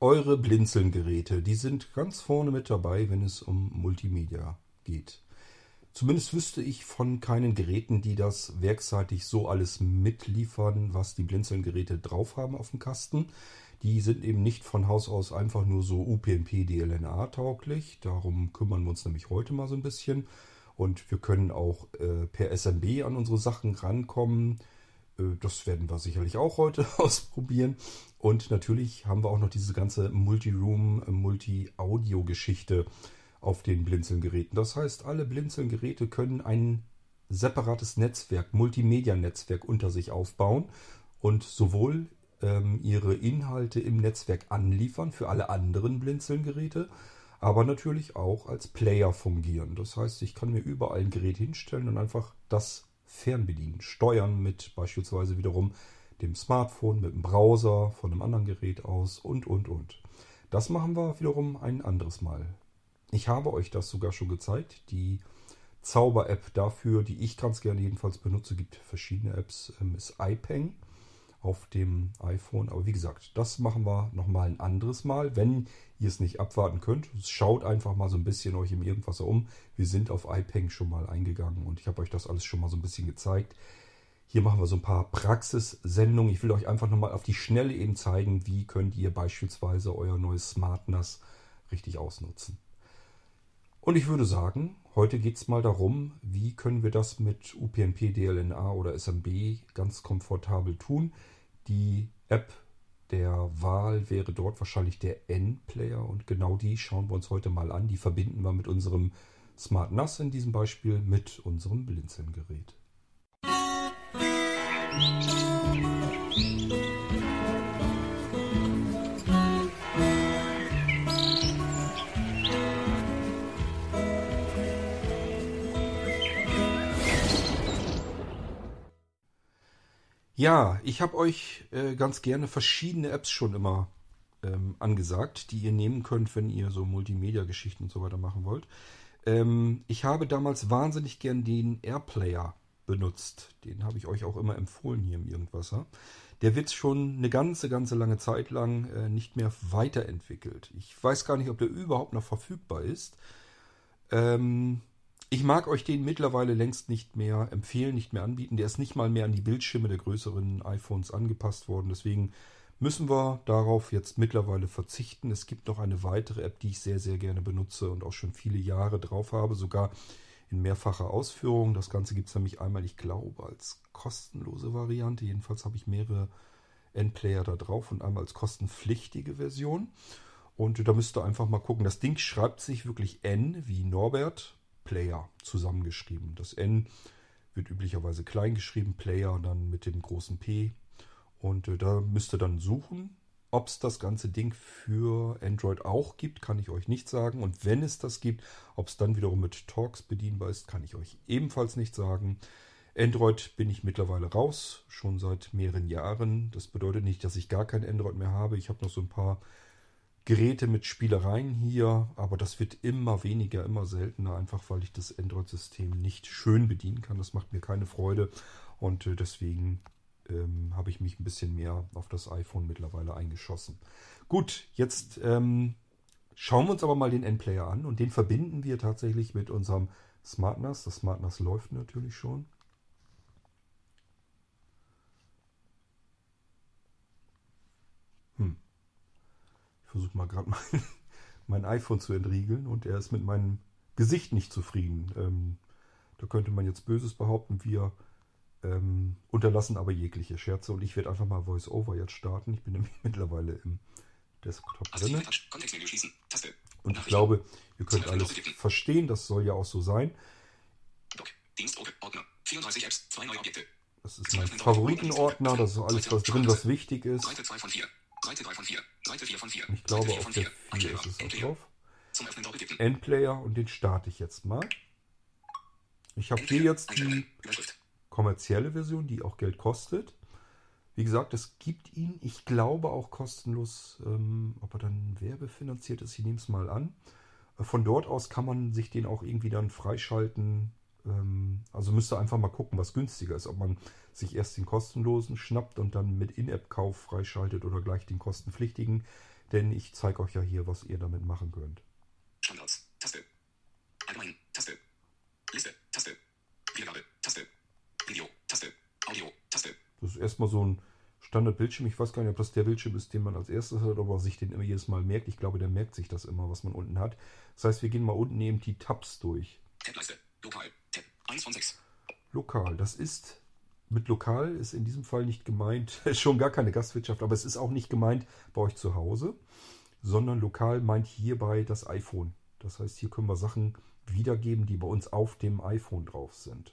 eure Blinzeln-Geräte, die sind ganz vorne mit dabei, wenn es um Multimedia geht. Zumindest wüsste ich von keinen Geräten, die das werkseitig so alles mitliefern, was die Blinzeln-Geräte drauf haben auf dem Kasten. Die sind eben nicht von Haus aus einfach nur so UPnP DLNA tauglich. Darum kümmern wir uns nämlich heute mal so ein bisschen. Und wir können auch äh, per SMB an unsere Sachen rankommen. Äh, das werden wir sicherlich auch heute ausprobieren. Und natürlich haben wir auch noch diese ganze Multi-Room, Multi-Audio-Geschichte auf den Blinzeln-Geräten. Das heißt, alle Blinzeln-Geräte können ein separates Netzwerk, Multimedia-Netzwerk unter sich aufbauen und sowohl ähm, ihre Inhalte im Netzwerk anliefern für alle anderen Blinzeln-Geräte, aber natürlich auch als Player fungieren. Das heißt, ich kann mir überall ein Gerät hinstellen und einfach das fernbedienen, steuern mit beispielsweise wiederum dem Smartphone, mit dem Browser, von einem anderen Gerät aus und, und, und. Das machen wir wiederum ein anderes Mal. Ich habe euch das sogar schon gezeigt. Die Zauber-App dafür, die ich ganz gerne jedenfalls benutze, gibt verschiedene Apps, ähm, ist iPeng auf dem iPhone. Aber wie gesagt, das machen wir nochmal ein anderes Mal. Wenn ihr es nicht abwarten könnt, schaut einfach mal so ein bisschen euch im Irgendwas um. Wir sind auf iPeng schon mal eingegangen und ich habe euch das alles schon mal so ein bisschen gezeigt. Hier machen wir so ein paar Praxissendungen. Ich will euch einfach nochmal auf die Schnelle eben zeigen, wie könnt ihr beispielsweise euer neues SmartNAS richtig ausnutzen. Und ich würde sagen, heute geht es mal darum, wie können wir das mit UPnP, DLNA oder SMB ganz komfortabel tun. Die App der Wahl wäre dort wahrscheinlich der N-Player und genau die schauen wir uns heute mal an. Die verbinden wir mit unserem Smart NAS in diesem Beispiel mit unserem Blinzeln-Gerät. Musik Ja, ich habe euch äh, ganz gerne verschiedene Apps schon immer ähm, angesagt, die ihr nehmen könnt, wenn ihr so Multimedia-Geschichten und so weiter machen wollt. Ähm, ich habe damals wahnsinnig gern den Airplayer benutzt. Den habe ich euch auch immer empfohlen hier im Irgendwasser. Der wird schon eine ganze, ganze lange Zeit lang äh, nicht mehr weiterentwickelt. Ich weiß gar nicht, ob der überhaupt noch verfügbar ist. Ähm, ich mag euch den mittlerweile längst nicht mehr empfehlen, nicht mehr anbieten. Der ist nicht mal mehr an die Bildschirme der größeren iPhones angepasst worden. Deswegen müssen wir darauf jetzt mittlerweile verzichten. Es gibt noch eine weitere App, die ich sehr, sehr gerne benutze und auch schon viele Jahre drauf habe, sogar in mehrfacher Ausführung. Das Ganze gibt es nämlich einmal, ich glaube, als kostenlose Variante. Jedenfalls habe ich mehrere Endplayer da drauf und einmal als kostenpflichtige Version. Und da müsst ihr einfach mal gucken. Das Ding schreibt sich wirklich N wie Norbert Player zusammengeschrieben. Das N wird üblicherweise klein geschrieben, Player dann mit dem großen P. Und äh, da müsst ihr dann suchen. Ob es das ganze Ding für Android auch gibt, kann ich euch nicht sagen. Und wenn es das gibt, ob es dann wiederum mit Talks bedienbar ist, kann ich euch ebenfalls nicht sagen. Android bin ich mittlerweile raus, schon seit mehreren Jahren. Das bedeutet nicht, dass ich gar kein Android mehr habe. Ich habe noch so ein paar Geräte mit Spielereien hier, aber das wird immer weniger, immer seltener, einfach weil ich das Android-System nicht schön bedienen kann. Das macht mir keine Freude und äh, deswegen ähm, habe ich mich ein bisschen mehr auf das iPhone mittlerweile eingeschossen. Gut, jetzt ähm, schauen wir uns aber mal den Endplayer an und den verbinden wir tatsächlich mit unserem SmartNAS. Das SmartNAS läuft natürlich schon. Versuche mal gerade mein, mein iPhone zu entriegeln und er ist mit meinem Gesicht nicht zufrieden. Ähm, da könnte man jetzt Böses behaupten, wir ähm, unterlassen aber jegliche Scherze und ich werde einfach mal VoiceOver jetzt starten. Ich bin nämlich mittlerweile im Desktop drin. Und ich glaube, ihr könnt alles verstehen, das soll ja auch so sein. Das ist mein Favoritenordner, das ist alles, was drin, was wichtig ist. Seite 3 von 4. Seite 4 von 4. Ich glaube, auf der 4 ist es auch drauf. Endplayer und den starte ich jetzt mal. Ich habe hier jetzt die kommerzielle Version, die auch Geld kostet. Wie gesagt, es gibt ihn, ich glaube auch kostenlos, ähm, ob er dann werbefinanziert ist, ich nehme es mal an. Äh, von dort aus kann man sich den auch irgendwie dann freischalten also müsst ihr einfach mal gucken, was günstiger ist. Ob man sich erst den kostenlosen schnappt und dann mit In-App-Kauf freischaltet oder gleich den kostenpflichtigen. denn ich zeige euch ja hier, was ihr damit machen könnt. Standards. Taste. Allgemein. Taste. Liste. Taste. Wiedergabe. Taste. Video. Taste. Audio. Taste. Das ist erstmal so ein Standardbildschirm. Ich weiß gar nicht, ob das der Bildschirm ist, den man als erstes hat, ob er sich den immer jedes Mal merkt. Ich glaube, der merkt sich das immer, was man unten hat. Das heißt, wir gehen mal unten eben die Tabs durch. Tableiste. Lokal. Tab. 1 von 6. Lokal, das ist mit lokal ist in diesem Fall nicht gemeint, schon gar keine Gastwirtschaft, aber es ist auch nicht gemeint bei euch zu Hause, sondern lokal meint hierbei das iPhone. Das heißt, hier können wir Sachen wiedergeben, die bei uns auf dem iPhone drauf sind.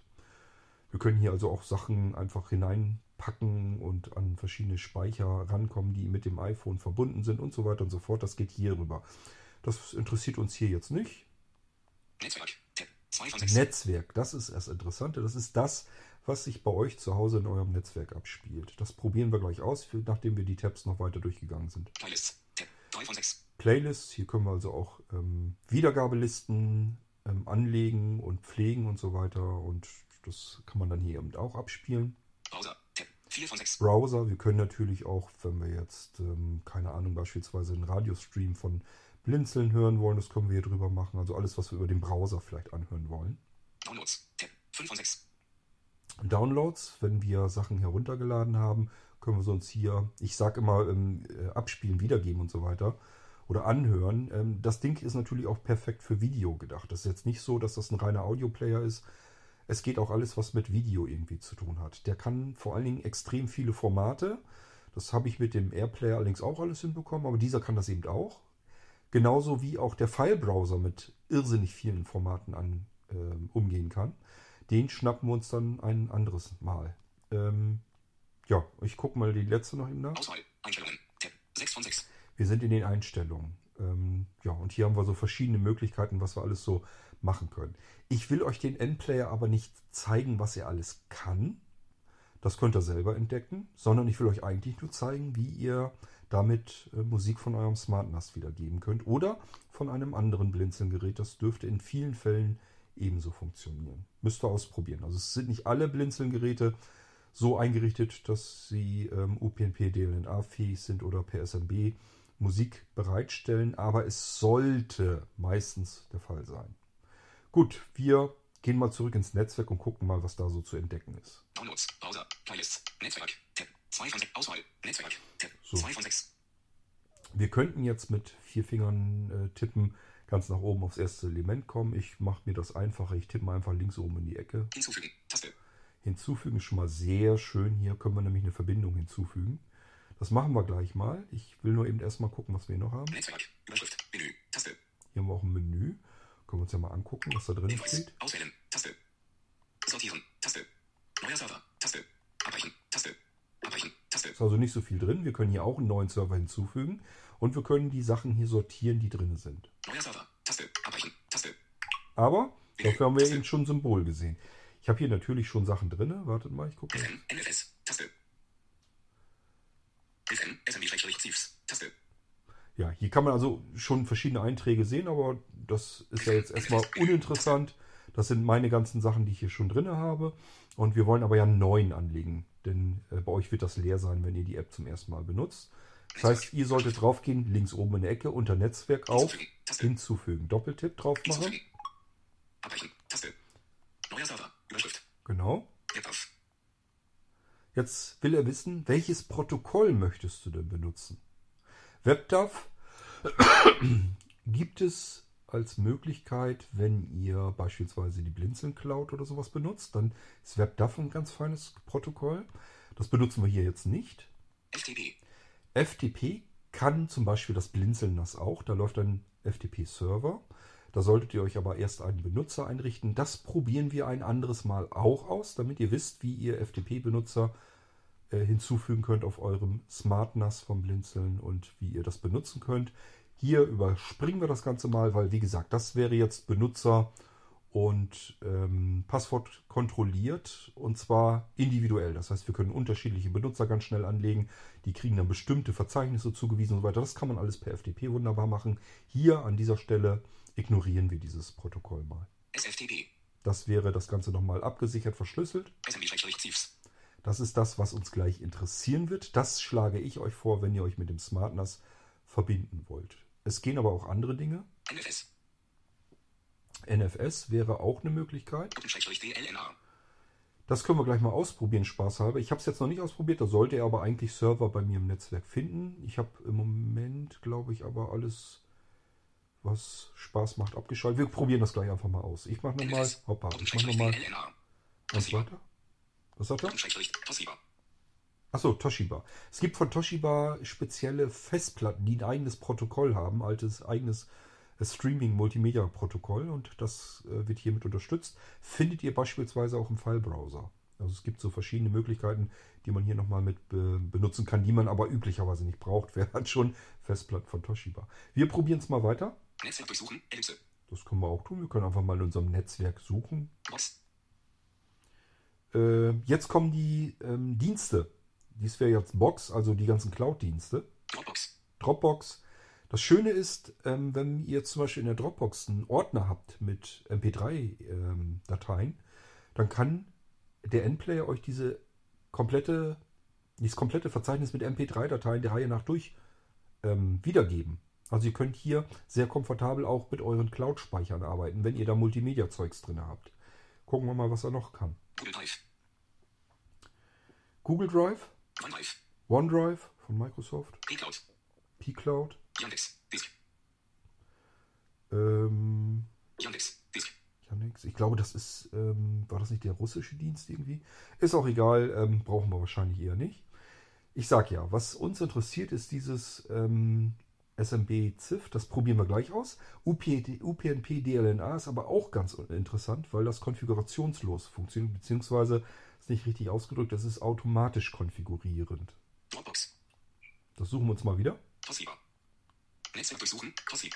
Wir können hier also auch Sachen einfach hineinpacken und an verschiedene Speicher rankommen, die mit dem iPhone verbunden sind und so weiter und so fort. Das geht hier rüber. Das interessiert uns hier jetzt nicht. Netzwerk. Tab. 2 von 6. Netzwerk, das ist das Interessante. Das ist das, was sich bei euch zu Hause in eurem Netzwerk abspielt. Das probieren wir gleich aus, nachdem wir die Tabs noch weiter durchgegangen sind. Playlists. Tab. 3 von 6. Playlists, hier können wir also auch ähm, Wiedergabelisten ähm, anlegen und pflegen und so weiter. Und das kann man dann hier eben auch abspielen. Browser. Tab. 4 von 6. Browser, wir können natürlich auch, wenn wir jetzt, ähm, keine Ahnung, beispielsweise einen Radiostream von Blinzeln hören wollen, das können wir hier drüber machen. Also alles, was wir über den Browser vielleicht anhören wollen. Downloads. Tab. 5 von 6. Downloads, wenn wir Sachen heruntergeladen haben, können wir sie uns hier, ich sage immer, ähm, äh, abspielen, wiedergeben und so weiter oder anhören. Ähm, das Ding ist natürlich auch perfekt für Video gedacht. Das ist jetzt nicht so, dass das ein reiner Audioplayer ist. Es geht auch alles, was mit Video irgendwie zu tun hat. Der kann vor allen Dingen extrem viele Formate. Das habe ich mit dem Airplayer allerdings auch alles hinbekommen, aber dieser kann das eben auch. Genauso wie auch der File-Browser mit irrsinnig vielen Formaten an, ähm, umgehen kann. Den schnappen wir uns dann ein anderes Mal. Ähm, ja, ich gucke mal die letzte noch eben nach. Auswahl. Einstellungen. Tab. 6 von 6. Wir sind in den Einstellungen. Ähm, ja, und hier haben wir so verschiedene Möglichkeiten, was wir alles so machen können. Ich will euch den Endplayer aber nicht zeigen, was er alles kann. Das könnt ihr selber entdecken, sondern ich will euch eigentlich nur zeigen, wie ihr damit äh, Musik von eurem Smart NAS wiedergeben könnt oder von einem anderen Blinzeln-Gerät. Das dürfte in vielen Fällen ebenso funktionieren. Müsst ihr ausprobieren. Also es sind nicht alle Blinzeln-Geräte so eingerichtet, dass sie ähm, UPnP DLNA fähig sind oder per SMB Musik bereitstellen, aber es sollte meistens der Fall sein. Gut, wir gehen mal zurück ins Netzwerk und gucken mal, was da so zu entdecken ist. Downloads. Browser. Playlists. Netzwerk. Tab. 2 von 6. Auswahl. Netzwerk. So. 2 von 6. Wir könnten jetzt mit vier Fingern äh, tippen, ganz nach oben aufs erste Element kommen. Ich mache mir das einfacher. Ich tippe mal einfach links oben in die Ecke. Hinzufügen. Taste. Hinzufügen ist schon mal sehr schön. Hier können wir nämlich eine Verbindung hinzufügen. Das machen wir gleich mal. Ich will nur eben erstmal gucken, was wir hier noch haben. Netzwerk. Überschrift. Menü. Taste. Hier haben wir auch ein Menü. Können wir uns ja mal angucken, was da drin Hinweis. steht. Auswählen. Taste. Sortieren. Taste. Neuer Server. Taste. Abbrechen. Taste. Taste. Ist also nicht so viel drin. Wir können hier auch einen neuen Server hinzufügen. Und wir können die Sachen hier sortieren, die drin sind. Neuer Server. Taste. Abbrechen. Taste. Aber dafür haben wir eben schon ein Symbol gesehen. Ich habe hier natürlich schon Sachen drin. Wartet mal, ich gucke. FM. NFS. Taste. FM. Taste. Ja, hier kann man also schon verschiedene Einträge sehen, aber das ist ja jetzt erstmal uninteressant. Das sind meine ganzen Sachen, die ich hier schon drin habe. Und wir wollen aber ja einen neuen anlegen, denn äh, bei euch wird das leer sein, wenn ihr die App zum ersten Mal benutzt. Das heißt, ihr solltet draufgehen, links oben in der Ecke, unter Netzwerk auf, Hinzufügen. Doppeltipp drauf machen. Abbrechen. Taste. Neuer Server. Überschrift. Genau. Jetzt will er wissen, welches Protokoll möchtest du denn benutzen? WebDAV gibt es als Möglichkeit, wenn ihr beispielsweise die Blinzeln Cloud oder sowas benutzt, dann ist WebDAV ein ganz feines Protokoll. Das benutzen wir hier jetzt nicht. FTP. FTP kann zum Beispiel das Blinzeln das auch. Da läuft ein FTP-Server. Da solltet ihr euch aber erst einen Benutzer einrichten. Das probieren wir ein anderes Mal auch aus, damit ihr wisst, wie ihr FTP-Benutzer äh, hinzufügen könnt auf eurem Smart NAS vom Blinzeln und wie ihr das benutzen könnt. Hier überspringen wir das Ganze mal, weil wie gesagt, das wäre jetzt Benutzer und ähm, Passwort kontrolliert und zwar individuell. Das heißt, wir können unterschiedliche Benutzer ganz schnell anlegen. Die kriegen dann bestimmte Verzeichnisse zugewiesen und so weiter. Das kann man alles per FTP wunderbar machen. Hier an dieser Stelle ignorieren wir dieses Protokoll mal. SFTP. Das wäre das Ganze nochmal abgesichert verschlüsselt. Das ist das, was uns gleich interessieren wird. Das schlage ich euch vor, wenn ihr euch mit dem Smart NAS verbinden wollt. Es gehen aber auch andere Dinge. NFS. NFS wäre auch eine Möglichkeit. DLNA. Das können wir gleich mal ausprobieren, spaßhalber. Ich habe es jetzt noch nicht ausprobiert, da sollte er aber eigentlich Server bei mir im Netzwerk finden. Ich habe im Moment, glaube ich, aber alles, was Spaß macht, abgeschaltet. Wir probieren das gleich einfach mal aus. Ich mache nochmal, hoppa, ich mache nochmal eins weiter. Was sagt er? Achso, Toshiba. Es gibt von Toshiba spezielle Festplatten, die ein eigenes Protokoll haben, altes eigenes äh, Streaming-Multimedia-Protokoll und das äh, wird hiermit unterstützt. Findet ihr beispielsweise auch im File-Browser. Also es gibt so verschiedene Möglichkeiten, die man hier nochmal mit be benutzen kann, die man aber üblicherweise nicht braucht. Wer hat schon Festplatten von Toshiba? Wir probieren es mal weiter. Netzwerk durchsuchen. Ellipse. Das können wir auch tun. Wir können einfach mal in unserem Netzwerk suchen. Äh, jetzt kommen die ähm, Dienste. Dies wäre jetzt Box, also die ganzen Cloud-Dienste. Dropbox. Dropbox. Das Schöne ist, ähm, wenn ihr zum Beispiel in der Dropbox einen Ordner habt mit MP3-Dateien, dann kann der Endplayer euch diese komplette, dieses komplette Verzeichnis mit MP3-Dateien der Reihe nach durch ähm, wiedergeben. Also ihr könnt hier sehr komfortabel auch mit euren Cloud-Speichern arbeiten, wenn ihr da Multimedia-Zeugs drin habt. Gucken wir mal, was er noch kann. Google Drive. Google Drive, OneDrive. OneDrive von Microsoft, P-Cloud. pCloud, Yandex. Disk. ähm, Yandex. Disk. Yandex. Ich glaube, das ist, ähm, war das nicht der russische Dienst irgendwie? Ist auch egal, ähm, brauchen wir wahrscheinlich eher nicht. Ich sag ja, was uns interessiert, ist dieses ähm, SMB-ZIF. Das probieren wir gleich aus. UP, UPnP DLNA ist aber auch ganz interessant, weil das konfigurationslos funktioniert, beziehungsweise ist nicht richtig ausgedrückt, das ist automatisch konfigurierend. Dropbox. Das suchen wir uns mal wieder. Toshiba. Netzwerk durchsuchen.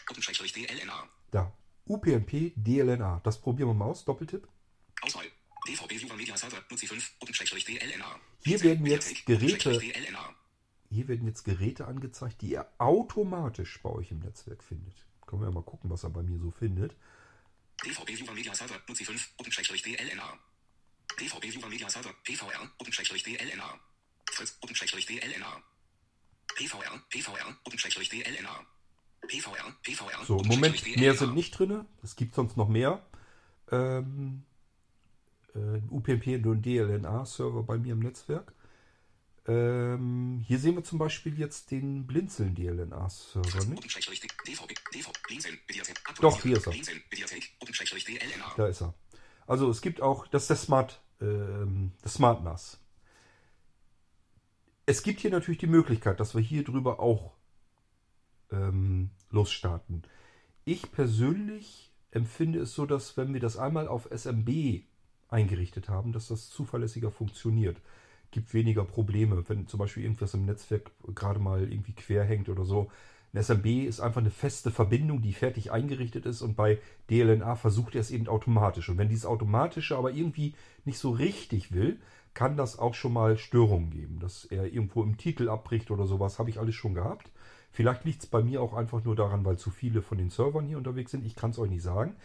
Doppelschrägstrich DLNA. Da. UPnP DLNA. Das probieren wir mal aus. Doppeltipp. Auswahl. DVB Viewer Media Server. Nutzi 5. Doppelschrägstrich DLNA. Hier werden jetzt Geräte-. Hier werden jetzt Geräte angezeigt, die ihr automatisch bei euch im Netzwerk findet. Können wir ja mal gucken, was er bei mir so findet. DVB Viewer Media Server. Nutzi 5. Doppelschrägstrich DLNA. DVB Viewer Media Server. PVR. Doppelschrägstrich DLNA. Fritz. Doppelschrägstrich DLNA. PVR. PVR. Doppelschrägstrich DLNA. PVR. PVR. So, im Moment, mehr sind nicht drin. Es gibt sonst noch mehr. Ähm, äh, UPnP und DLNA-Server bei mir im Netzwerk. Ähm, hier sehen wir zum Beispiel jetzt den Blinzeln DLNA-Server. Mediathek. Doch, hier ist er. Da ist er. Also es gibt auch, das ist der Smart, ähm, das Smart NAS. Es gibt hier natürlich die Möglichkeit, dass wir hier drüber auch ähm, losstarten. Ich persönlich empfinde es so, dass wenn wir das einmal auf SMB eingerichtet haben, dass das zuverlässiger funktioniert. Gibt weniger Probleme, wenn zum Beispiel irgendwas im Netzwerk gerade mal irgendwie quer hängt oder so. Ein SMB ist einfach eine feste Verbindung, die fertig eingerichtet ist und bei DLNA versucht er es eben automatisch. Und wenn dieses Automatische aber irgendwie nicht so richtig will, kann das auch schon mal Störungen geben, dass er irgendwo im Titel abbricht oder sowas. Habe ich alles schon gehabt. Vielleicht liegt es bei mir auch einfach nur daran, weil zu viele von den Servern hier unterwegs sind. Ich kann es euch nicht sagen.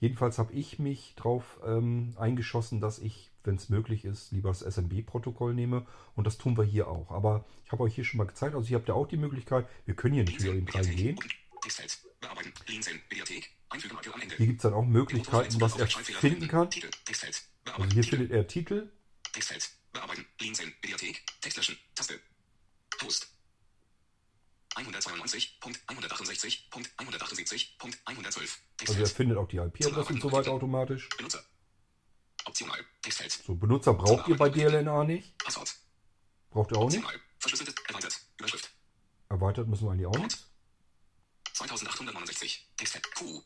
Jedenfalls habe ich mich darauf ähm, eingeschossen, dass ich, wenn es möglich ist, lieber das SMB-Protokoll nehme. Und das tun wir hier auch. Aber ich habe euch hier schon mal gezeigt, also ihr habt ja auch die Möglichkeit, wir können hier eben. Einfügen Marke am Ende. Hier gibt es dann auch Möglichkeiten, was er finden kann. Also hier findet er Titel. Bearbeiten. Blinzeln. Mediathek. Text löschen. Taste. Post. 192.168.178.112. Also er findet auch die IP-Adresse und so weiter automatisch. Benutzer. Optional. Textfeld. So, Benutzer braucht ihr bei DLNA nicht. Passwort. Braucht ihr auch nicht. Optional. Verschlüsselt. Erweitert. Überschrift. Erweitert müssen wir eigentlich auch nicht. 2869. Textfeld. Q.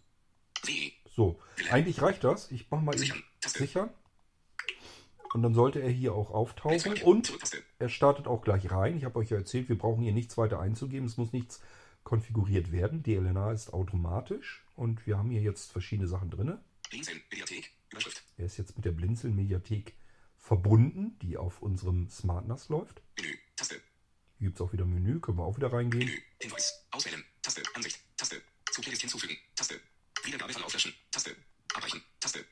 W. So, eigentlich reicht das. Ich mache mal Sichern. Sichern. Und dann sollte er hier auch auftauchen. Und er startet auch gleich rein. Ich habe euch ja erzählt, wir brauchen hier nichts weiter einzugeben. Es muss nichts konfiguriert werden. DLNA ist automatisch. Und wir haben hier jetzt verschiedene Sachen drin. Blinzeln. Mediathek. Überschrift. Er ist jetzt mit der Blinzeln-Mediathek verbunden, die auf unserem Smart NAS läuft. Menü. Taste. Hier gibt es auch wieder Menü, können wir auch wieder reingehen. Menü. Hinweis. Auswählen. Taste. Ansicht. Taste. Zu Playlist hinzufügen. Taste. Wiedergabeverlauf löschen. Taste. Abbrechen. Taste.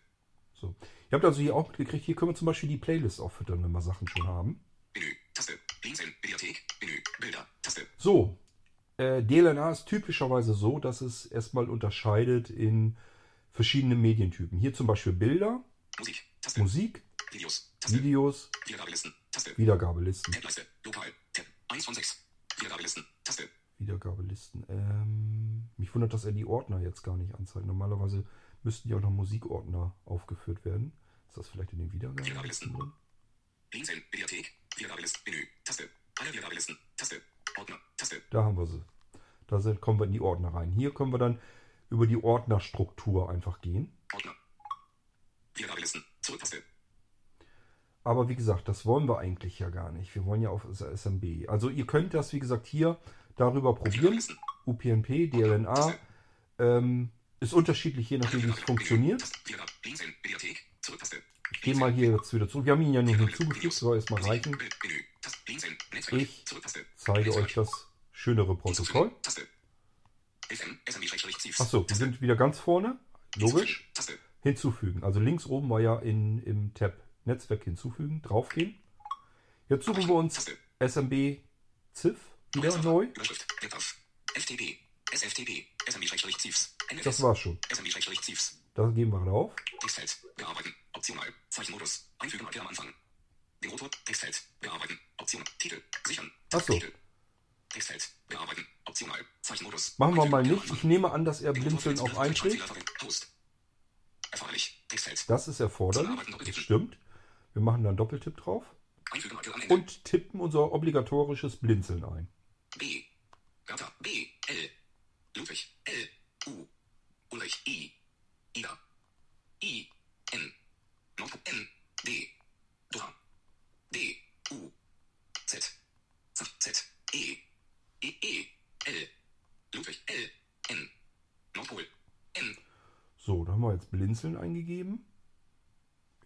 So. Ihr habt also hier auch mitgekriegt, hier können wir zum Beispiel die Playlist auffüttern, wenn wir Sachen schon haben. Menü. Taste. Blinzeln. Mediathek. Menü. Bilder. Taste. So, Äh, DLNA ist typischerweise so, dass es erstmal unterscheidet in verschiedene Medientypen. Hier zum Beispiel Bilder, Musik. Taste. Musik, Videos. Taste. Videos, Wiedergabelisten. Taste. Wiedergabelisten. Tab-Leiste. Lokal. Tab. 1 von 6. Wiedergabelisten. Taste. Wiedergabelisten. Ähm, mich wundert, dass er die Ordner jetzt gar nicht anzeigt. Normalerweise müssten ja auch noch Musikordner aufgeführt werden. Ist das vielleicht in den Wiedergabelisten drin? Links in Mediathek. Wiedergabelisten. Menü. Taste. Alle Wiedergabelisten. Taste. Ordner. Taste. Da haben wir sie. Da sind, kommen wir in die Ordner rein. Hier können wir dann über die Ordnerstruktur einfach gehen. Ordner. Wiedergabelisten. Zurücktaste. Aber wie gesagt, das wollen wir eigentlich ja gar nicht. Wir wollen ja auf SMB. Also ihr könnt das, wie gesagt, hier darüber probieren. UPnP, DLNA. Ähm, ist unterschiedlich, je nachdem, wie es funktioniert. Ich gehe mal hier jetzt wieder zurück. Wir haben ihn ja nur hinzugefügt. Soll erstmal reichen. Ich zeige euch das schönere Protokoll. Taste. Achso, wir sind wieder ganz vorne. Logisch. Hinzufügen. Also links oben war ja in, im Tab Netzwerk hinzufügen. Draufgehen. Jetzt suchen wir uns. SMB ZIF wieder neu. FTP. SFTP. Das war's schon. Da gehen wir drauf. Textfeld. Bearbeiten. Optional. Zeichenmodus. Einfügen Marke am Anfang. Den Rotor. Textfeld. Bearbeiten. Option. Titel. Sichern. Ach so. Titel. Textfeld. Bearbeiten. Optional. Zeichenmodus. Machen wir mal nicht. Ich nehme an, dass er Blinzeln auch einträgt. Erforderlich. Textfeld. Das ist erforderlich. Das stimmt. Wir machen dann Doppeltipp drauf. Und tippen unser obligatorisches Blinzeln ein. B. Bertha. B. L. Ludwig. L. U. Ulrich. I. Ida. I. N. N. D. Dora. D. U. Z. Z. Z. E. E. E. L. Ludwig. L. N. Nordpol. N. So, da haben wir jetzt Blinzeln eingegeben.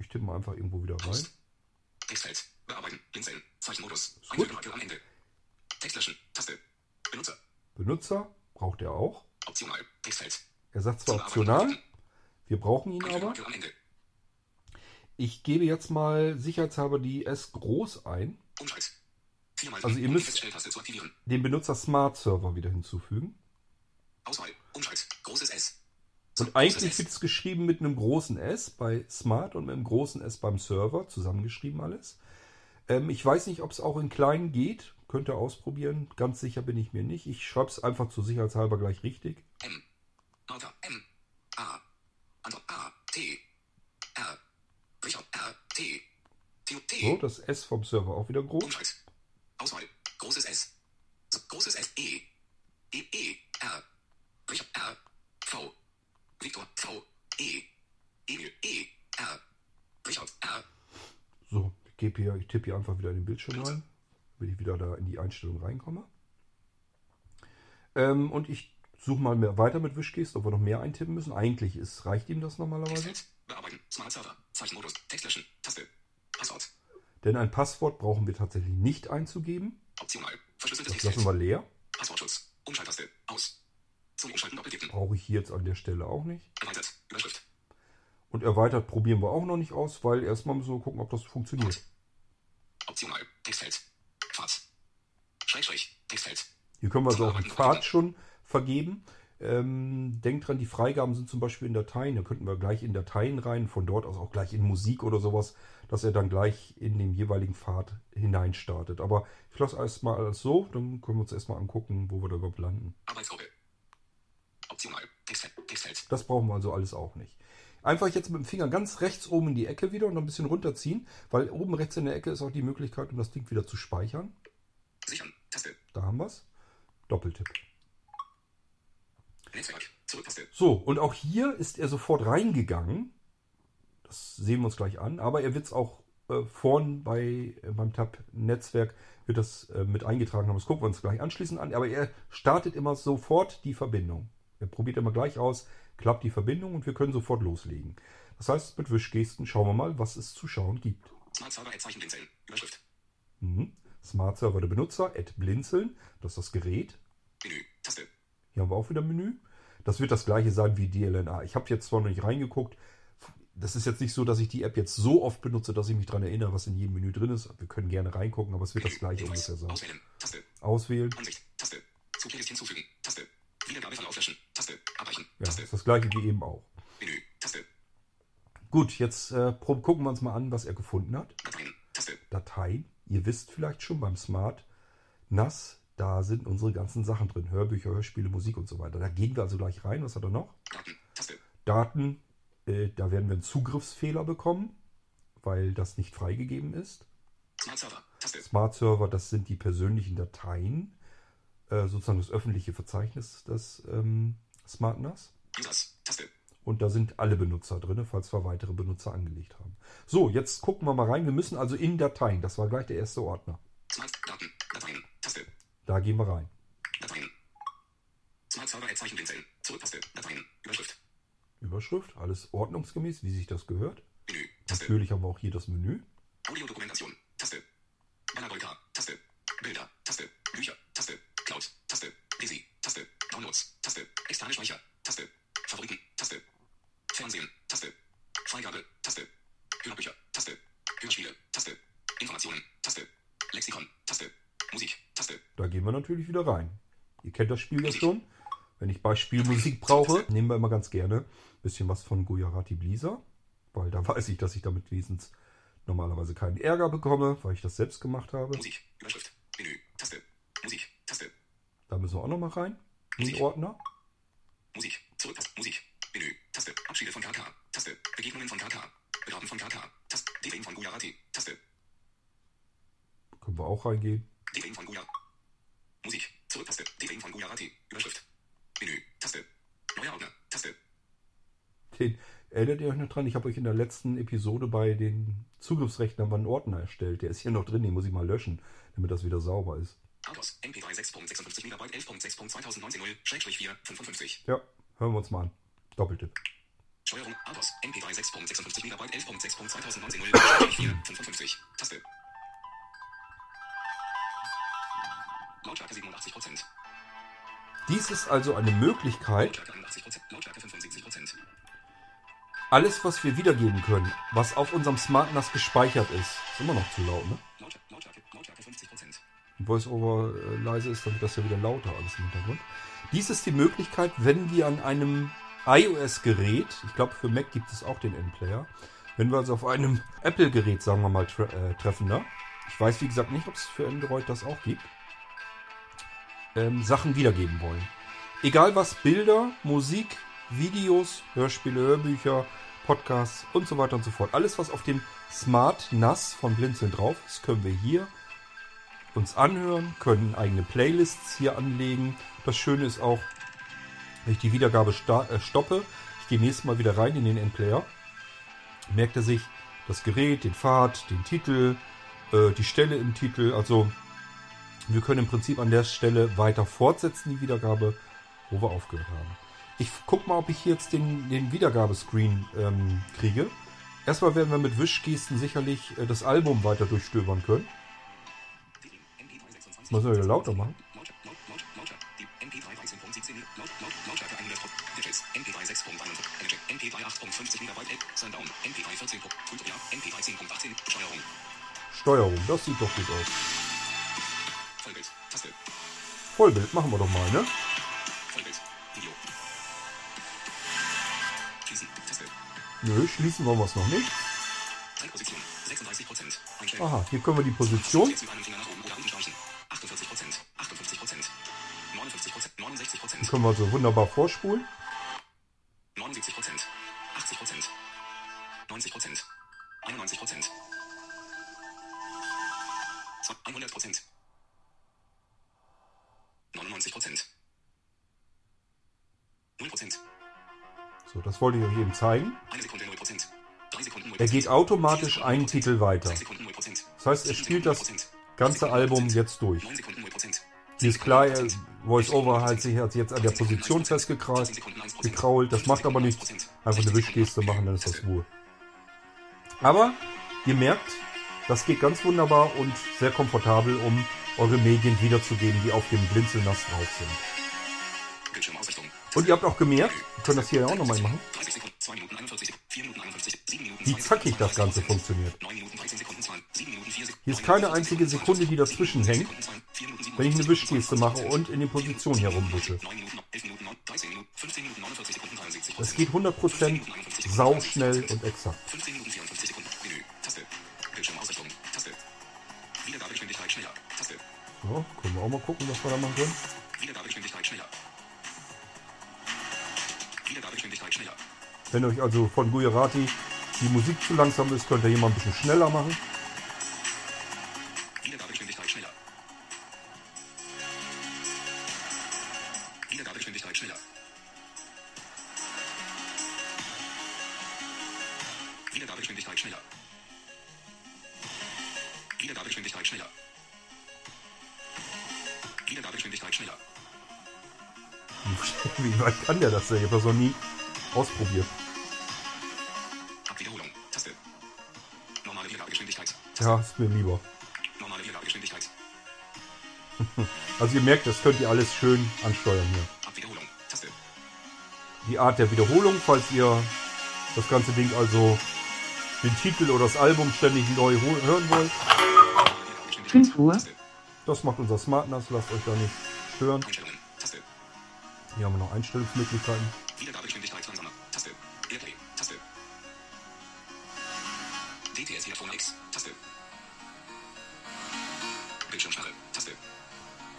Ich tippe mal einfach irgendwo wieder rein. Textfeld. Bearbeiten. Blinzeln. Zeichenmodus. Marke am Ende. Text löschen. Taste. Benutzer. Benutzer braucht er auch. Optional. Textfeld. Er sagt zwar optional, wir brauchen ihn aber. Ich gebe jetzt mal sicherheitshalber die S groß ein. Also ihr müsst-. Den Benutzer Smart Server wieder hinzufügen. Auswahl. Umschalt. Großes S. Und eigentlich wird es geschrieben mit einem großen S bei Smart und mit einem großen S beim Server, zusammengeschrieben alles. Ähm, ich weiß nicht, ob es auch in klein geht. Könnt ihr ausprobieren. Ganz sicher bin ich mir nicht. Ich schreibe es einfach zur Sicherheitshalber gleich richtig. M. Martha. M. A. A. T. R. Richard. R. T. T. T. So, das S vom Server auch wieder groß. Auswahl. Großes S. Großes S. E. E. E. R. Richard. R. V. Victor. V. E. Emil. E. R. Richard. R. So, ich, gebe hier, ich tippe hier einfach wieder in den Bildschirm rein, wenn ich wieder da in die Einstellung reinkomme. Ähm, und ich suche mal mehr, weiter mit Wischgesten, ob wir noch mehr eintippen müssen. Eigentlich ist, reicht ihm das normalerweise. Textfeld. Bearbeiten. Smart Server. Zeichenmodus. Text löschen. Taste. Passwort. Denn ein Passwort brauchen wir tatsächlich nicht einzugeben. Optional. Verschlüsseltes Das lassen wir leer. Passwortschutz. Umschalttaste. Aus. Zum Umschalten doppeltippen. Brauche ich hier jetzt an der Stelle auch nicht. Und erweitert probieren wir auch noch nicht aus, weil erstmal müssen wir gucken, ob das funktioniert. Optional. Textfeld. Pfad. Schrägstrich. Textfeld. Hier können wir also auch einen Pfad schon vergeben. Ähm, denkt dran, die Freigaben sind zum Beispiel in Dateien. Da könnten wir gleich in Dateien rein, von dort aus auch gleich in Musik oder sowas, dass er dann gleich in den jeweiligen Pfad hineinstartet. Aber ich lasse erstmal alles so, dann können wir uns erstmal angucken, wo wir da überhaupt landen. Arbeitsgruppe. Optional. Textfeld. Textfeld. Das brauchen wir also alles auch nicht. Einfach jetzt mit dem Finger ganz rechts oben in die Ecke wieder und noch ein bisschen runterziehen, weil oben rechts in der Ecke ist auch die Möglichkeit, um das Ding wieder zu speichern. Sichern. Taste. Da haben wir es. Doppeltipp. Netzwerk. So, und auch hier ist er sofort reingegangen. Das sehen wir uns gleich an. Aber er wird es auch äh, vorn bei, äh, beim Tab Netzwerk wird das äh, mit eingetragen haben. Das gucken wir uns gleich anschließend an. Aber er startet immer sofort die Verbindung. Er probiert immer gleich aus, klappt die Verbindung und wir können sofort loslegen. Das heißt, mit Wischgesten schauen wir mal, was es zu schauen gibt. Smart Server. Zeichen Blinzeln. Überschrift. Mhm. Smart Server der Benutzer, Add Blinzeln, das ist das Gerät. Menü. Taste. Hier haben wir auch wieder Menü. Das wird das gleiche sein wie DLNA. Ich habe jetzt zwar noch nicht reingeguckt. Das ist jetzt nicht so, dass ich die App jetzt so oft benutze, dass ich mich daran erinnere, was in jedem Menü drin ist. Wir können gerne reingucken, aber es wird das gleiche Hinweis. ungefähr sein. Auswählen. Taste. Auswählen. Ansicht. Taste. Zu Playlist hinzufügen. Taste. Wiedergabeverlauf löschen. Taste. Abbrechen. Ja, Taste. ist das gleiche wie eben auch. Menü. Taste. Gut, jetzt äh, gucken wir uns mal an, was er gefunden hat. Dateien. Taste. Dateien. Ihr wisst vielleicht schon beim Smart NAS, da sind unsere ganzen Sachen drin. Hörbücher, Hörspiele, Musik und so weiter. Da gehen wir also gleich rein. Was hat er noch? Daten. Taste. Daten, äh, da werden wir einen Zugriffsfehler bekommen, weil das nicht freigegeben ist. Smart Server. Taste. Smart Server, das sind die persönlichen Dateien, äh, sozusagen das öffentliche Verzeichnis des ähm, Smart NAS. Users. Taste. Und da sind alle Benutzer drin, falls wir weitere Benutzer angelegt haben. So, jetzt gucken wir mal rein. Wir müssen also in Dateien, das war gleich der erste Ordner. Smart Daten. Dateien. Taste. Da gehen wir rein. Dateien. Smart Server Zeichen blinzeln. Zurücktaste. Dateien. Überschrift. Überschrift, alles ordnungsgemäß, wie sich das gehört. Menü. Taste. Natürlich haben wir auch hier das Menü. Audiodokumentation. Taste. Bannerbolka. Taste. Bilder. Taste. Bücher. Taste. Cloud. Taste. Busy. Taste. Downloads. Taste. Externe Speicher. Taste. Favoriten. Taste. Fernsehen. Taste. Freigabe. Taste. Hörbücher. Taste. Hörspiele. Taste. Informationen. Taste. Lexikon. Taste. Musik. Taste. Da gehen wir natürlich wieder rein. Ihr kennt das Spiel ja schon. Wenn ich Beispielmusik brauche, nehmen wir immer ganz gerne ein bisschen was von Gujarati Blisa, weil da weiß ich, dass ich damit wesens normalerweise keinen Ärger bekomme, weil ich das selbst gemacht habe. Musik. Überschrift. Menü. Taste. Musik. Taste. Da müssen wir auch nochmal rein. In den Ordner. Musik. Zurück. Taste. Musik. Menü. Taste. Abschiede von KK. Taste. Begegnungen von KK. Begraben von KK. Taste. DWM von Gujarati. Taste. Können wir auch reingehen. DWM von Gujarati. Musik. Zurück. Taste. DWM von Gujarati. Überschrift. Menü. Taste. Neuer Ordner. Taste. Den, erinnert ihr euch noch dran? Ich habe euch in der letzten Episode bei den Zugriffsrechten haben wir einen Ordner erstellt. Der ist hier noch drin, den muss ich mal löschen, damit das wieder sauber ist. Autos. MP3 6.56 MB 11.6.2019 0 Schrägstrich 4 55. Ja, hören wir uns mal an. Doppeltipp. Steuerung. Autos. MP3 6.56 MB 11.6.2019 0 Schrägstrich 4 55. Taste. Lautstärke 87 Prozent. Dies ist also eine Möglichkeit, Lautstärke 81 Prozent. Lautstärke 75 Prozent. Alles, was wir wiedergeben können, was auf unserem Smart NAS gespeichert ist, ist immer noch zu laut, ne? Lautstärke, Lautstärke, Lautstärke 50 Prozent. Wenn VoiceOver äh, leise ist, dann wird das ja wieder lauter alles im Hintergrund. Dies ist die Möglichkeit, wenn wir an einem iOS-Gerät, ich glaube für Mac gibt es auch den N-Player, wenn wir also auf einem Apple-Gerät, sagen wir mal, tre äh, treffender, ich weiß wie gesagt nicht, ob es für Android das auch gibt, ähm, Sachen wiedergeben wollen. Egal was, Bilder, Musik, Videos, Hörspiele, Hörbücher, Podcasts und so weiter und so fort. Alles, was auf dem Smart NAS von Blinzeln drauf ist, können wir hier uns anhören, können eigene Playlists hier anlegen. Das Schöne ist auch, wenn ich die Wiedergabe äh, stoppe, ich gehe nächstes Mal wieder rein in den Endplayer, merkt er sich das Gerät, den Pfad, den Titel, äh, die Stelle im Titel. Also wir können im Prinzip an der Stelle weiter fortsetzen, die Wiedergabe, wo wir aufgehört haben. Ich guck mal, ob ich hier jetzt den, den Wiedergabescreen ähm, kriege. Erstmal werden wir mit Wischgesten sicherlich äh, das Album weiter durchstöbern können. MP3 26 Muss man wieder lauter machen. Lautstärke, Laut, Laut, Lautstärke. Die MP3 13.17 Laut, Laut, Lautstärke 100 Digits. MP3 6.41 MP3 8.50 MB Sundown. MP3 14. Tutorial. MP3 10.18 Steuerung. Steuerung, das sieht doch gut aus. Vollbild. Taste. Vollbild machen wir doch mal, ne? Nö, schließen wollen wir es noch nicht. Zeitposition. 36 Prozent. Einstellen. Aha, hier können wir die Position. Jetzt mit einem Finger nach oben oder unten streichen. 48 Prozent. 58 Prozent. 59 Prozent. 69 Die Prozent. können wir so wunderbar vorspulen. 79 Prozent. 80 Prozent. 90 Prozent. 91 Prozent. 100 Prozent. 99 Prozent. 0 Prozent. So, das wollte ich euch eben zeigen. Er geht automatisch einen Titel weiter. Sechs Sekunden 0 Prozent. Das heißt, er spielt das 0%. ganze Album jetzt durch. 9 Sekunden 0 Prozent. Hier ist klar, er- VoiceOver hat sich jetzt an der Position festgekrault, gekrault. Das macht aber nichts. Einfach eine Wischgeste machen, dann ist das Ruhe. Aber ihr merkt, das geht ganz wunderbar und sehr komfortabel, um eure Medien wiederzugeben, die auf dem Blinzelnass drauf sind. Und ihr habt auch gemerkt, wir können das hier ja auch nochmal machen, 30 Sekunden, 2 Minuten 41 Sekunden, 4 Minuten 51, 7 Minuten wie 2 zackig das Ganze 32 funktioniert. 9 Minuten 13 Sekunden 2, 7 Minuten 4 Sekunden. Hier ist keine einzige Sekunde, die dazwischen hängt. wenn ich eine Wischgeste mache und in den Positionen herumwische. 9 Minuten, 11 Minuten, 13 Minuten, 15 Minuten, 49 Sekunden, 73 Es geht 100% sauschnell und exakt. 15 Minuten 54 Sekunden. Menü. Taste. Bildschirmausrichtung. Taste. Wiedergabegeschwindigkeit schneller. Taste. So, können wir auch mal gucken, was wir da machen können. Wenn euch also von Gujarati die Musik zu langsam ist, könnt ihr hier mal ein bisschen schneller machen. Wiedergabegeschwindigkeit schneller. Wiedergabegeschwindigkeit schneller. Wiedergabegeschwindigkeit schneller. Wiedergabegeschwindigkeit schneller. Wiedergabegeschwindigkeit schneller. Wie weit kann der das denn? Ich habe das noch nie ausprobiert. Ja, ist mir lieber. Normale Wiedergabegeschwindigkeit. Also ihr merkt, das könnt ihr alles schön ansteuern hier. Die Art der Wiederholung, falls ihr das ganze Ding also den Titel oder das Album ständig neu hören wollt. Normale Wiedergabegeschwindigkeit. 5 Uhr. Das macht unser SmartNAS, lasst euch da nicht stören. Einstellungen. Taste. Hier haben wir noch Einstellungsmöglichkeiten.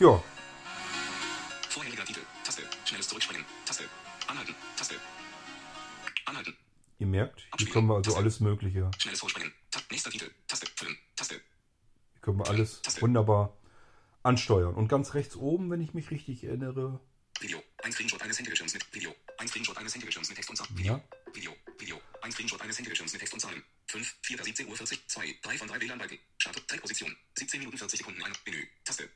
Ja, Vorheriger Titel. Taste. Schnelles Zurückspringen. Taste. Anhalten. Taste. Anhalten. ihr merkt, hier können wir also alles Mögliche, Schnelles Vorspringen. Nächster Titel. Taste. Füllen. Taste. hier können wir alles wunderbar ansteuern. Und ganz rechts oben, wenn ich mich richtig erinnere, Video. Ein Screenshot eines Handybildschirms mit Video. Ein Screenshot eines Handybildschirms mit Text und Zahlen. Video. Ja. Video. Video. Ein Screenshot eines Handybildschirms mit Text und Zahlen. 5, 4, 17 Uhr 40, 2, 3 von 3 WLAN-Balken. Start, Zeitposition. 17 Minuten 40 Sekunden. Ein Menü. Taste.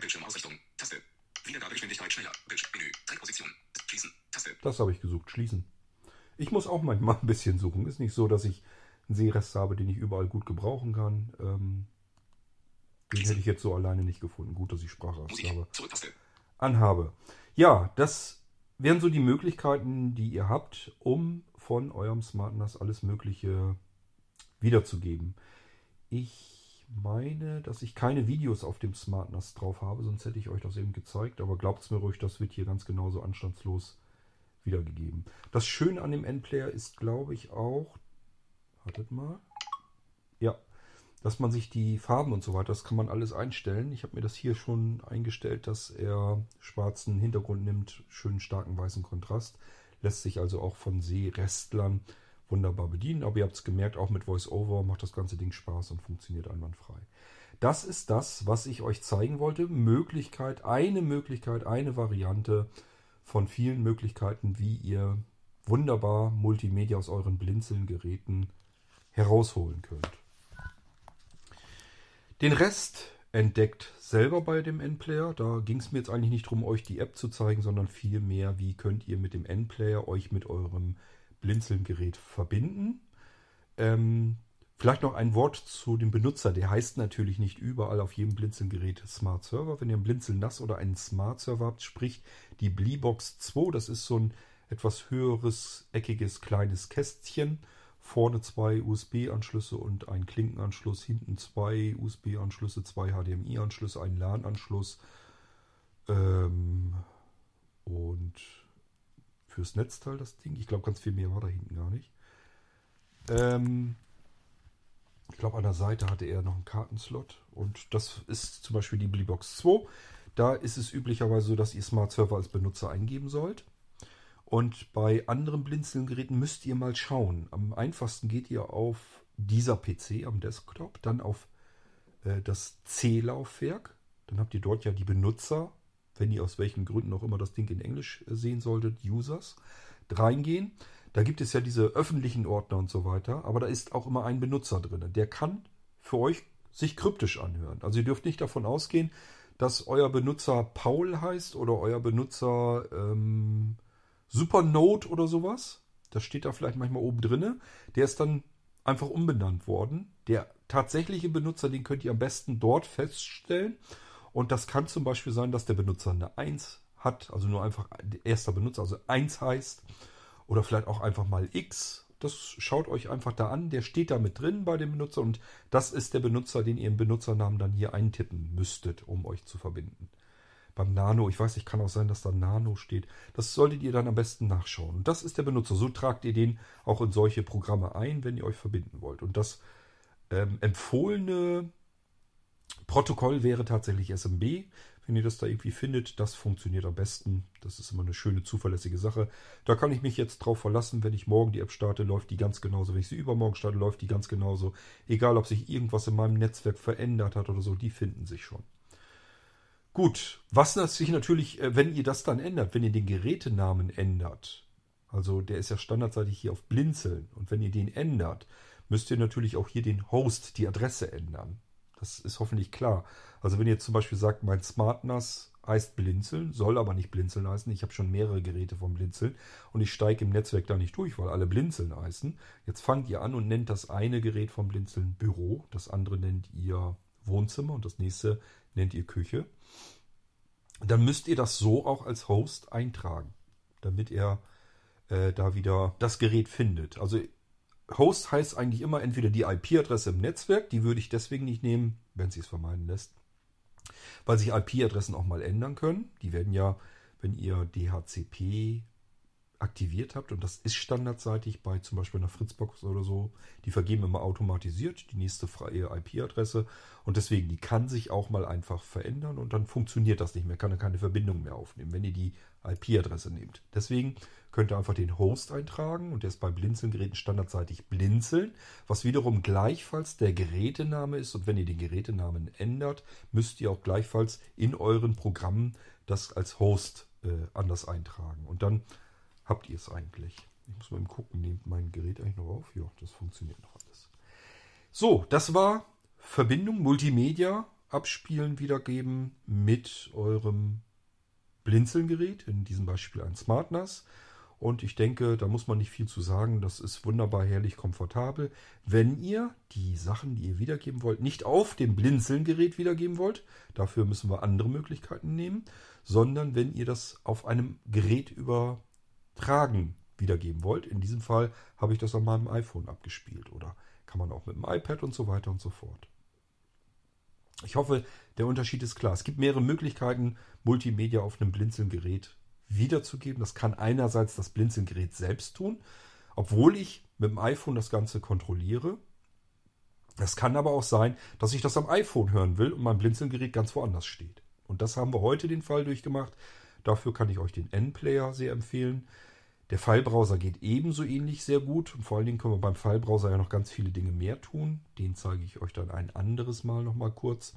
Bildschirmausrichtung. Taste. Wiedergabegeschwindigkeit schneller. Bildschirm. Menü. Zeitposition. Schließen. Taste. das habe ich gesucht, schließen. Ich muss auch manchmal ein bisschen suchen. Ist nicht so, dass ich einen Seerest habe, den ich überall gut gebrauchen kann. Ähm, den hätte ich jetzt so alleine nicht gefunden. Gut, dass ich Musik. Zurücktaste. anhabe. Ja, das wären so die Möglichkeiten, die ihr habt, um von eurem SmartNAS alles Mögliche wiederzugeben. Ich meine, dass ich keine Videos auf dem SmartNAS drauf habe, sonst hätte ich euch das eben gezeigt. Aber glaubt mir ruhig, das wird hier ganz genauso anstandslos wiedergegeben. Das Schöne an dem Endplayer ist, glaube ich, auch, wartet mal, ja, dass man sich die Farben und so weiter, das kann man alles einstellen. Ich habe mir das hier schon eingestellt, dass er schwarzen Hintergrund nimmt, schönen starken weißen Kontrast. Lässt sich also auch von Seerestlern wunderbar bedienen. Aber ihr habt es gemerkt, auch mit VoiceOver macht das ganze Ding Spaß und funktioniert einwandfrei. Das ist das, was ich euch zeigen wollte. Möglichkeit, eine Möglichkeit, eine Variante von vielen Möglichkeiten, wie ihr wunderbar Multimedia aus euren Blinzeln-Geräten herausholen könnt. Den Rest entdeckt selber bei dem Endplayer. Da ging es mir jetzt eigentlich nicht darum, euch die App zu zeigen, sondern vielmehr, wie könnt ihr mit dem Endplayer euch mit eurem Blinzeln-Gerät verbinden. Ähm, vielleicht noch ein Wort zu dem Benutzer. Der heißt natürlich nicht überall auf jedem Blinzeln-Gerät Smart Server. Wenn ihr einen Blinzeln NAS oder einen Smart Server habt, sprich die Bleebox 2, das ist so ein etwas höheres, eckiges, kleines Kästchen. Vorne zwei USB-Anschlüsse und ein Klinkenanschluss, hinten zwei USB-Anschlüsse, zwei HDMI-Anschlüsse, ein LAN-Anschluss ähm, und fürs Netzteil das Ding. Ich glaube, ganz viel mehr war da hinten gar nicht. Ähm, ich glaube, an der Seite hatte er noch einen Kartenslot und das ist zum Beispiel die Bleebox 2. Da ist es üblicherweise so, dass ihr Smart Server als Benutzer eingeben sollt. Und bei anderen Blinzeln-Geräten müsst ihr mal schauen. Am einfachsten geht ihr auf dieser PC am Desktop, dann auf äh, das C-Laufwerk. Dann habt ihr dort ja die Benutzer, wenn ihr aus welchen Gründen auch immer das Ding in Englisch äh, sehen solltet, Users, reingehen. Da gibt es ja diese öffentlichen Ordner und so weiter, aber da ist auch immer ein Benutzer drin. Der kann für euch sich kryptisch anhören. Also ihr dürft nicht davon ausgehen, dass euer Benutzer Paul heißt oder euer Benutzer ähm, Supernode oder sowas. Das steht da vielleicht manchmal oben drinne. Der ist dann einfach umbenannt worden. Der tatsächliche Benutzer, den könnt ihr am besten dort feststellen. Und das kann zum Beispiel sein, dass der Benutzer eine 1 hat, also nur einfach erster Benutzer, also 1 heißt. Oder vielleicht auch einfach mal X Das schaut euch einfach da an. Der steht da mit drin bei dem Benutzer und das ist der Benutzer, den ihr im Benutzernamen dann hier eintippen müsstet, um euch zu verbinden. Beim Nano, ich weiß nicht, kann auch sein, dass da Nano steht. Das solltet ihr dann am besten nachschauen. Und das ist der Benutzer. So tragt ihr den auch in solche Programme ein, wenn ihr euch verbinden wollt. Und das ähm, empfohlene Protokoll wäre tatsächlich SMB. Wenn ihr das da irgendwie findet, das funktioniert am besten. Das ist immer eine schöne, zuverlässige Sache. Da kann ich mich jetzt drauf verlassen, wenn ich morgen die App starte, läuft die ganz genauso. Wenn ich sie übermorgen starte, läuft die ganz genauso. Egal, ob sich irgendwas in meinem Netzwerk verändert hat oder so, die finden sich schon. Gut, was sich natürlich, äh, wenn ihr das dann ändert, wenn ihr den Gerätenamen ändert, also der ist ja standardseitig hier auf Blinzeln, und wenn ihr den ändert, müsst ihr natürlich auch hier den Host, die Adresse ändern. Das ist hoffentlich klar. Also wenn ihr zum Beispiel sagt, mein SmartNAS heißt Blinzeln, soll aber nicht Blinzeln heißen. Ich habe schon mehrere Geräte vom Blinzeln und ich steige im Netzwerk da nicht durch, weil alle Blinzeln heißen. Jetzt fangt ihr an und nennt das eine Gerät vom Blinzeln Büro, das andere nennt ihr Wohnzimmer und das nächste nennt ihr Küche. Dann müsst ihr das so auch als Host eintragen, damit er äh, da wieder das Gerät findet. Also Host heißt eigentlich immer entweder die IP-Adresse im Netzwerk, die würde ich deswegen nicht nehmen, wenn sie es vermeiden lässt, weil sich IP-Adressen auch mal ändern können. Die werden ja, wenn ihr DHCP aktiviert habt, und das ist standardseitig bei zum Beispiel einer Fritzbox oder so, die vergeben immer automatisiert die nächste freie IP-Adresse und deswegen, die kann sich auch mal einfach verändern und dann funktioniert das nicht mehr, kann er keine Verbindung mehr aufnehmen, wenn ihr die IP-Adresse nehmt. Deswegen könnt ihr einfach den Host eintragen und der ist bei Blinzeln-Geräten standardseitig Blinzeln, was wiederum gleichfalls der Gerätename ist. Und wenn ihr den Gerätenamen ändert, müsst ihr auch gleichfalls in euren Programmen das als Host äh, anders eintragen. Und dann habt ihr es eigentlich. Ich muss mal eben gucken, nehmt mein Gerät eigentlich noch auf? Ja, das funktioniert noch alles. So, das war Verbindung Multimedia abspielen, wiedergeben mit eurem Blinzeln-Gerät, in diesem Beispiel ein SmartNAS. Und ich denke, da muss man nicht viel zu sagen. Das ist wunderbar herrlich komfortabel. Wenn ihr die Sachen, die ihr wiedergeben wollt, nicht auf dem Blinzeln-Gerät wiedergeben wollt, dafür müssen wir andere Möglichkeiten nehmen, sondern wenn ihr das auf einem Gerät übertragen wiedergeben wollt. In diesem Fall habe ich das an meinem iPhone abgespielt oder kann man auch mit dem iPad und so weiter und so fort. Ich hoffe, der Unterschied ist klar. Es gibt mehrere Möglichkeiten, Multimedia auf einem Blinzeln-Gerät wiederzugeben. Das kann einerseits das Blinzelgerät selbst tun, obwohl ich mit dem iPhone das Ganze kontrolliere. Es kann aber auch sein, dass ich das am iPhone hören will und mein Blinzelgerät ganz woanders steht. Und das haben wir heute den Fall durchgemacht. Dafür kann ich euch den N-Player sehr empfehlen. Der Filebrowser geht ebenso ähnlich sehr gut. Und vor allen Dingen können wir beim Filebrowser ja noch ganz viele Dinge mehr tun. Den zeige ich euch dann ein anderes Mal nochmal kurz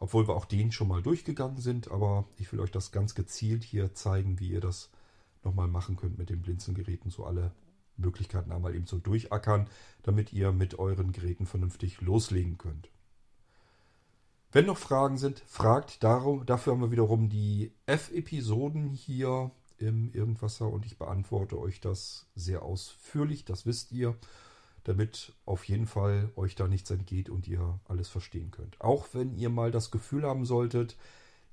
obwohl wir auch den schon mal durchgegangen sind. Aber ich will euch das ganz gezielt hier zeigen, wie ihr das nochmal machen könnt mit den Blinzelgeräten. So alle Möglichkeiten einmal eben so durchackern, damit ihr mit euren Geräten vernünftig loslegen könnt. Wenn noch Fragen sind, fragt darum. Dafür haben wir wiederum die F-Episoden hier im Irgendwasser und ich beantworte euch das sehr ausführlich, das wisst ihr damit auf jeden Fall euch da nichts entgeht und ihr alles verstehen könnt. Auch wenn ihr mal das Gefühl haben solltet,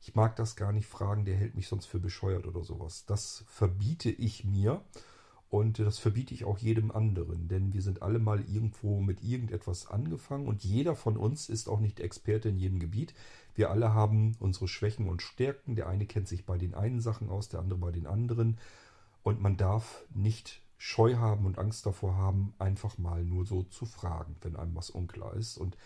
ich mag das gar nicht fragen, der hält mich sonst für bescheuert oder sowas. Das verbiete ich mir und das verbiete ich auch jedem anderen, denn wir sind alle mal irgendwo mit irgendetwas angefangen und jeder von uns ist auch nicht Experte in jedem Gebiet. Wir alle haben unsere Schwächen und Stärken. Der eine kennt sich bei den einen Sachen aus, der andere bei den anderen. Und man darf nicht Scheu haben und Angst davor haben, einfach mal nur so zu fragen, wenn einem was unklar ist und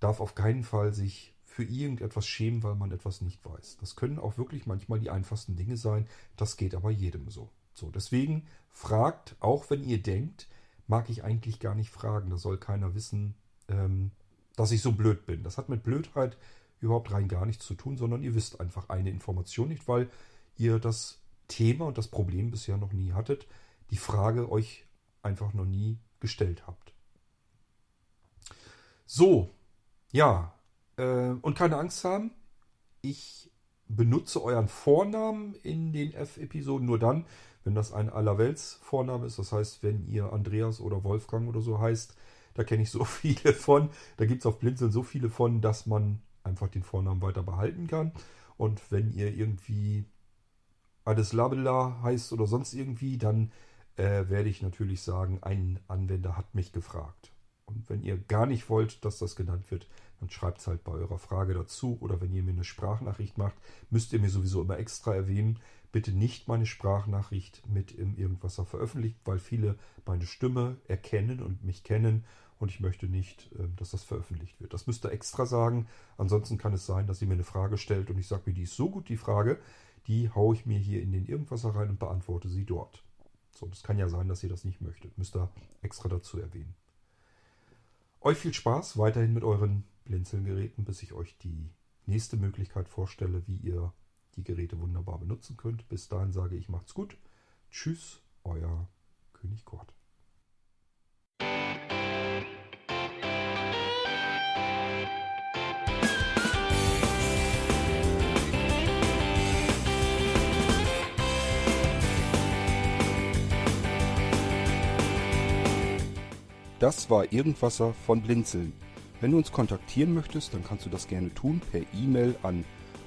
darf auf keinen Fall sich für irgendetwas schämen, weil man etwas nicht weiß. Das können auch wirklich manchmal die einfachsten Dinge sein, das geht aber jedem so. So, deswegen fragt, auch wenn ihr denkt, mag ich eigentlich gar nicht fragen, da soll keiner wissen, ähm, dass ich so blöd bin. Das hat mit Blödheit überhaupt rein gar nichts zu tun, sondern ihr wisst einfach eine Information nicht, weil ihr das Thema und das Problem bisher noch nie hattet die Frage euch einfach noch nie gestellt habt. So, ja, äh, und keine Angst haben. Ich benutze euren Vornamen in den F-Episoden nur dann, wenn das ein Allerwelts-Vorname ist. Das heißt, wenn ihr Andreas oder Wolfgang oder so heißt, da kenne ich so viele von. Da gibt es auf Blinzeln so viele von, dass man einfach den Vornamen weiter behalten kann. Und wenn ihr irgendwie Adeslabela heißt oder sonst irgendwie, dann äh, werde ich natürlich sagen, ein Anwender hat mich gefragt. Und wenn ihr gar nicht wollt, dass das genannt wird, dann schreibt es halt bei eurer Frage dazu. Oder wenn ihr mir eine Sprachnachricht macht, müsst ihr mir sowieso immer extra erwähnen. Bitte nicht meine Sprachnachricht mit im Irgendwasser veröffentlicht, weil viele meine Stimme erkennen und mich kennen und ich möchte nicht, ähm, dass das veröffentlicht wird. Das müsst ihr extra sagen. Ansonsten kann es sein, dass ihr mir eine Frage stellt und ich sage mir, die ist so gut, die Frage, die haue ich mir hier in den Irgendwasser rein und beantworte sie dort. So, das kann ja sein, dass ihr das nicht möchtet. Müsst ihr extra dazu erwähnen. Euch viel Spaß weiterhin mit euren Blinzelgeräten, bis ich euch die nächste Möglichkeit vorstelle, wie ihr die Geräte wunderbar benutzen könnt. Bis dahin sage ich, macht's gut. Tschüss, euer König Kort. Das war Irgendwasser von Blinzeln. Wenn du uns kontaktieren möchtest, dann kannst du das gerne tun per E-Mail an